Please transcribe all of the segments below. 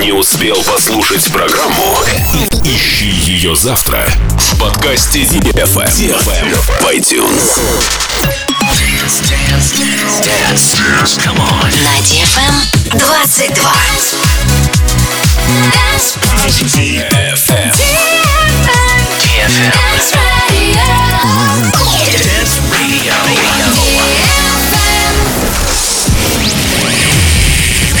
Не успел послушать программу? Ищи ее завтра в подкасте DFM эм. в iTunes. Dance, dance, dance, dance. Come. На DFM 22. DFM. DFM. DFM.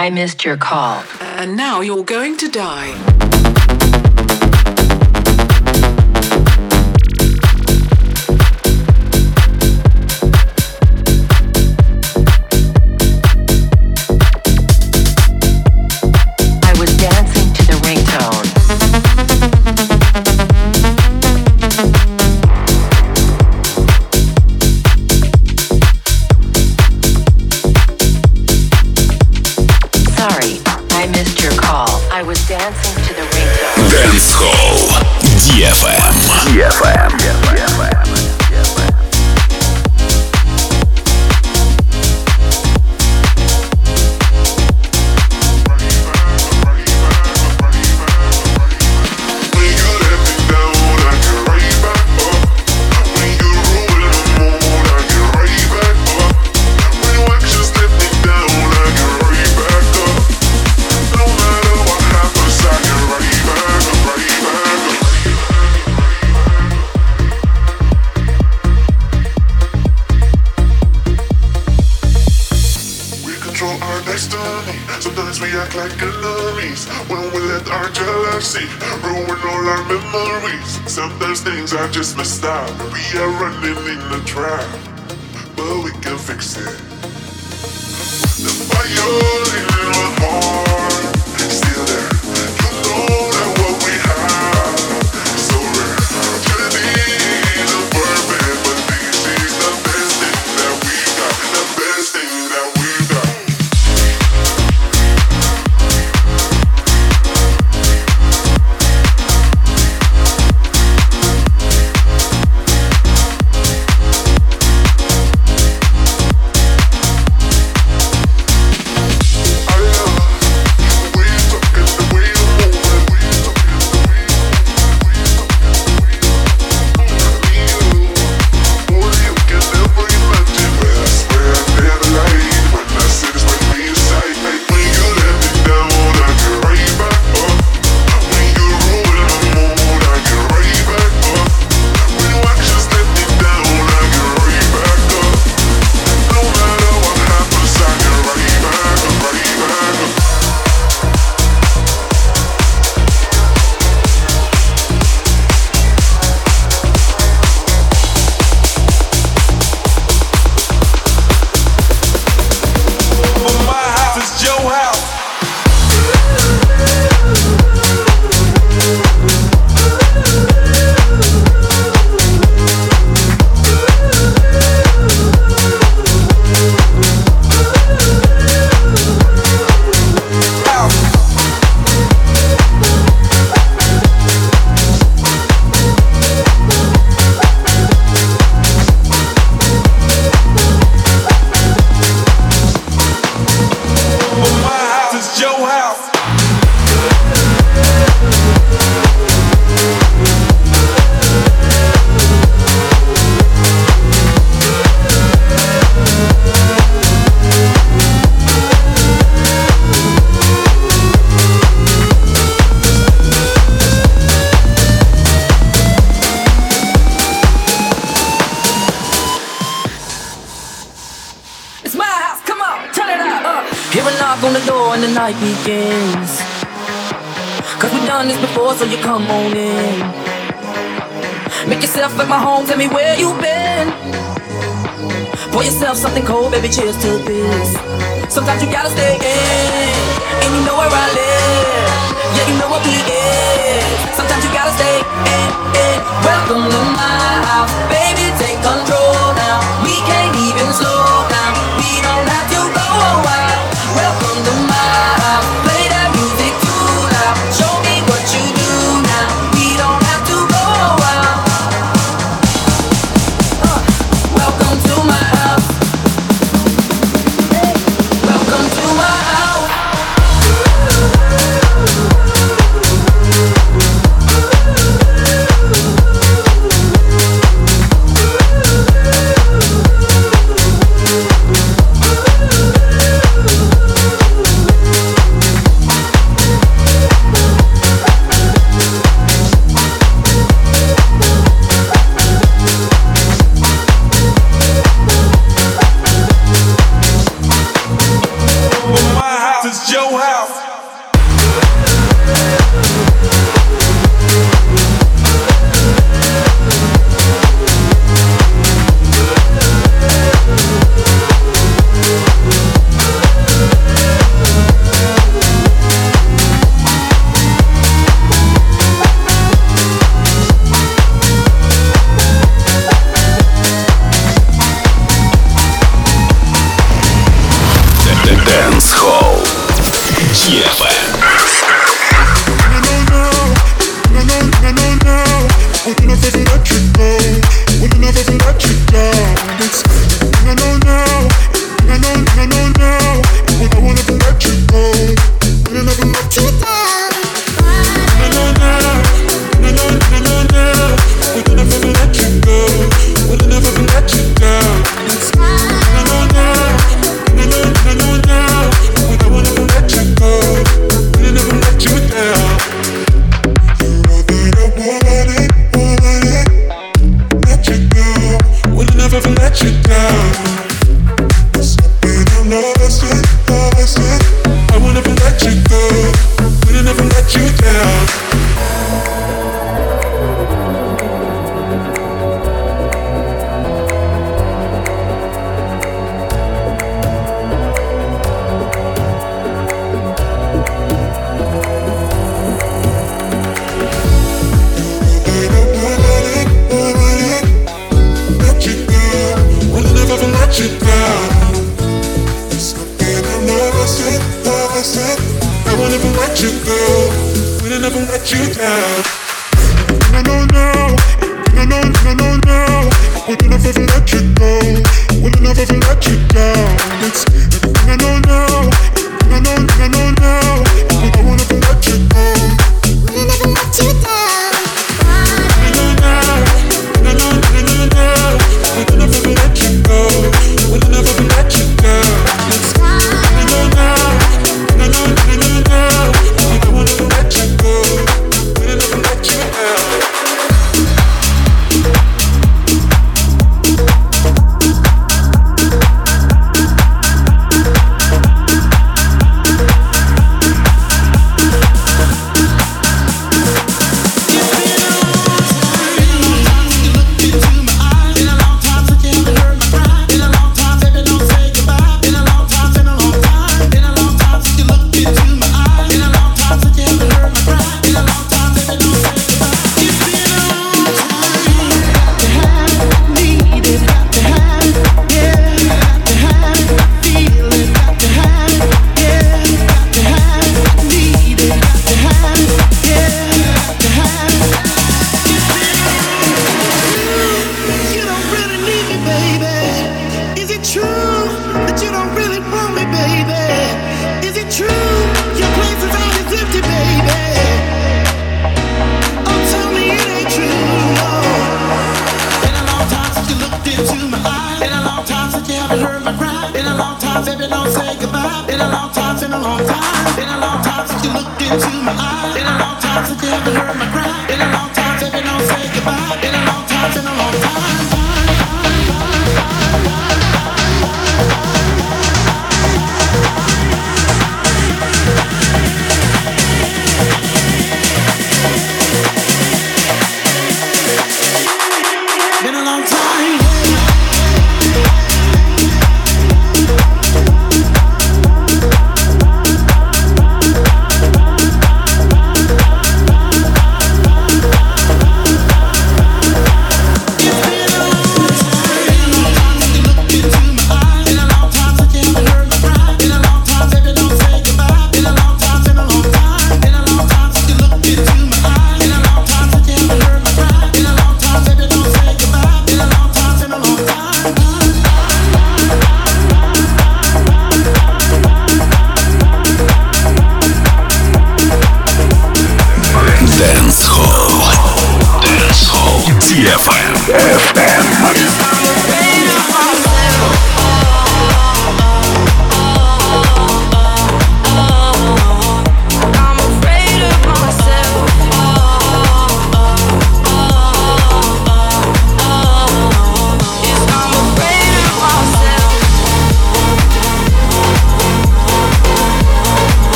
I missed your call. And now you're going to die.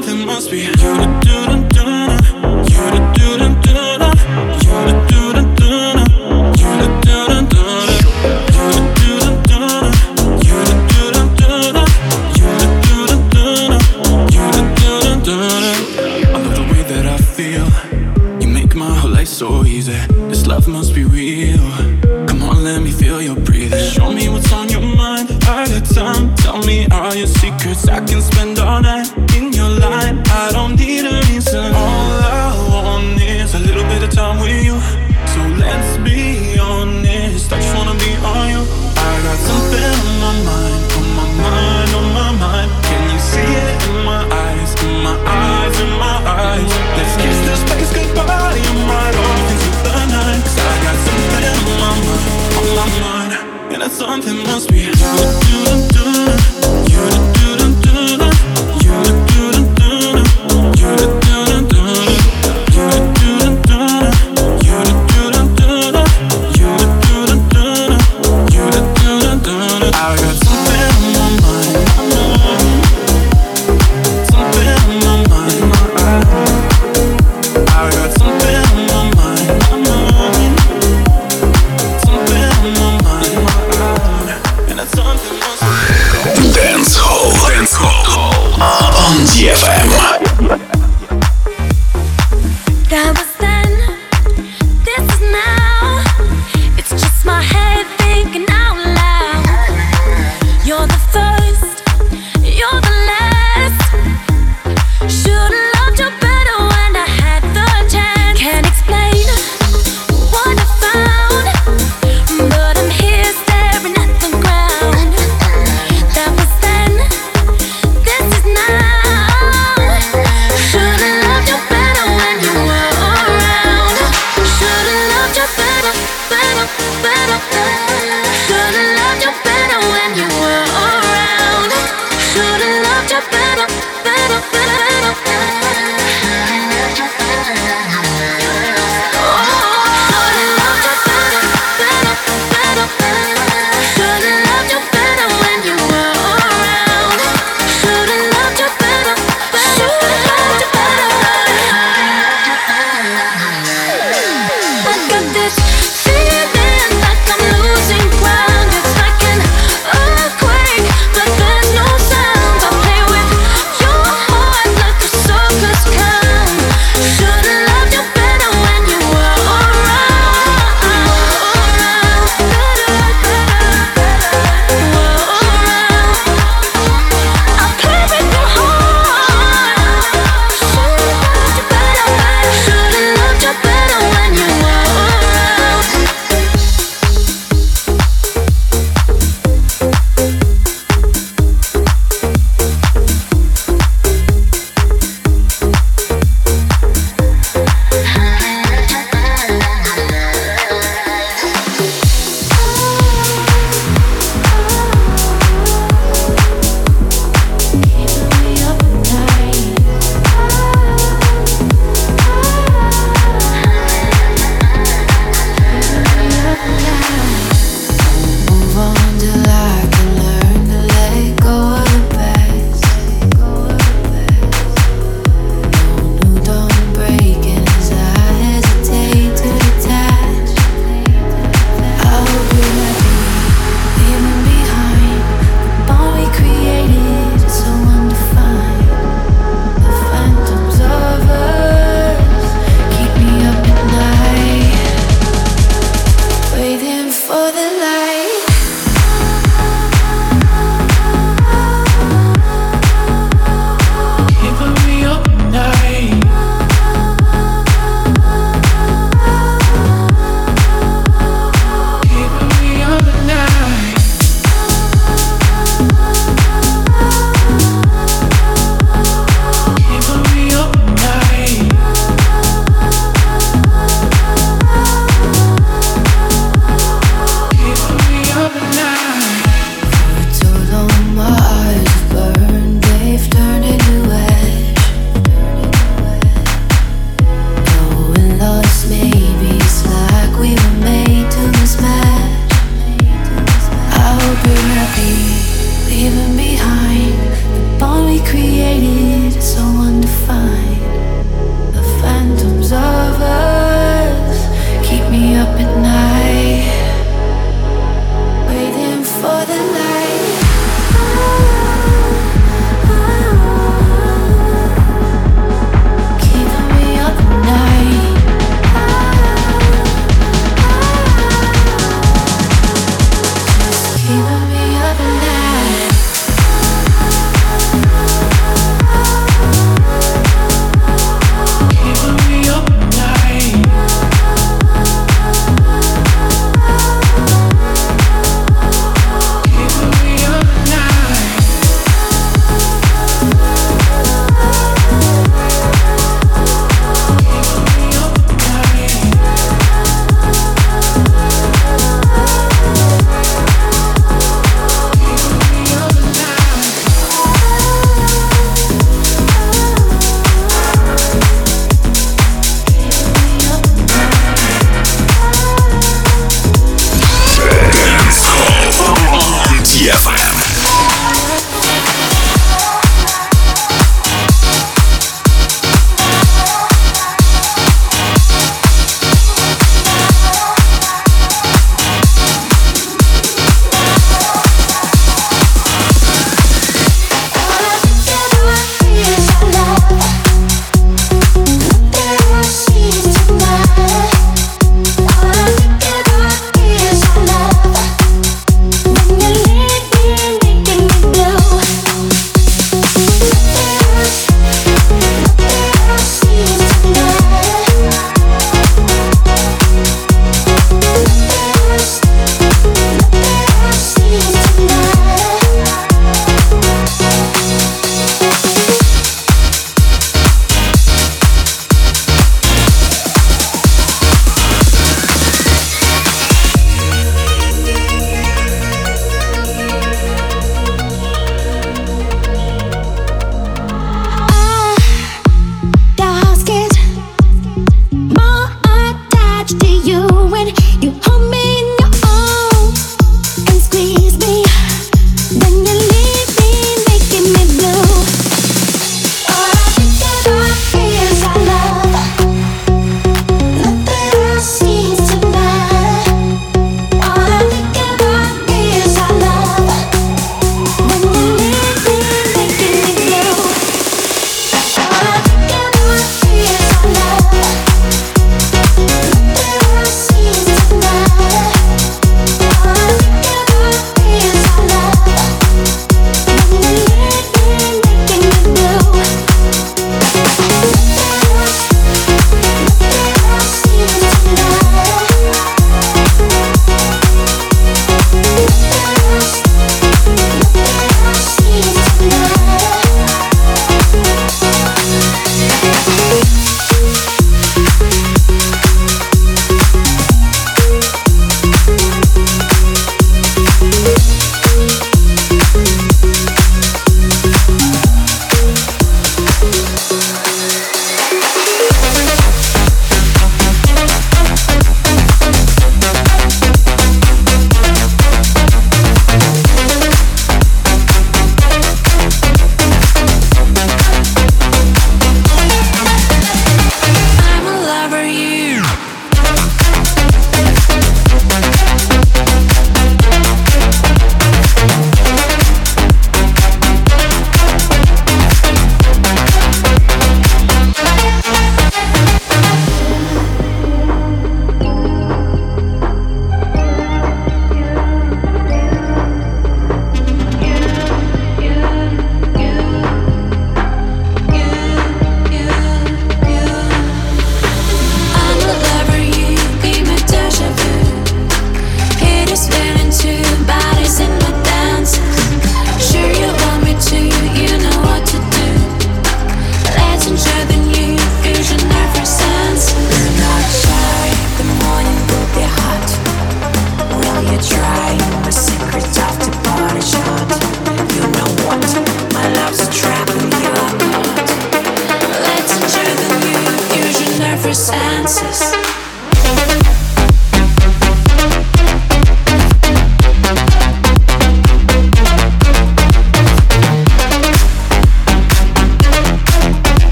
Tell me, are you serious?